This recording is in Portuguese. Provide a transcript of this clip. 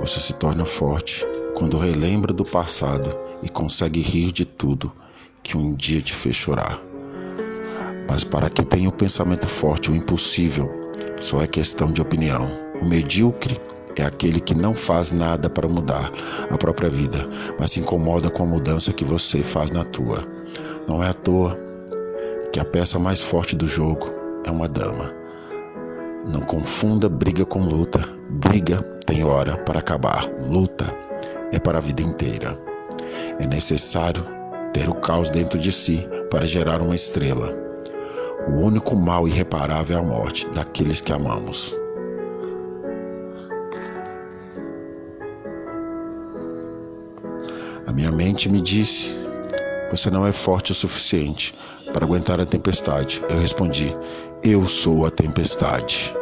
Você se torna forte quando relembra do passado e consegue rir de tudo que um dia te fez chorar. Mas para quem tem o pensamento forte, o impossível só é questão de opinião. O medíocre é aquele que não faz nada para mudar a própria vida, mas se incomoda com a mudança que você faz na tua. Não é à toa que a peça mais forte do jogo é uma dama. Não confunda briga com luta. Briga tem hora para acabar. Luta é para a vida inteira. É necessário ter o caos dentro de si para gerar uma estrela. O único mal irreparável é a morte daqueles que amamos. A minha mente me disse: Você não é forte o suficiente para aguentar a tempestade. Eu respondi: Eu sou a tempestade.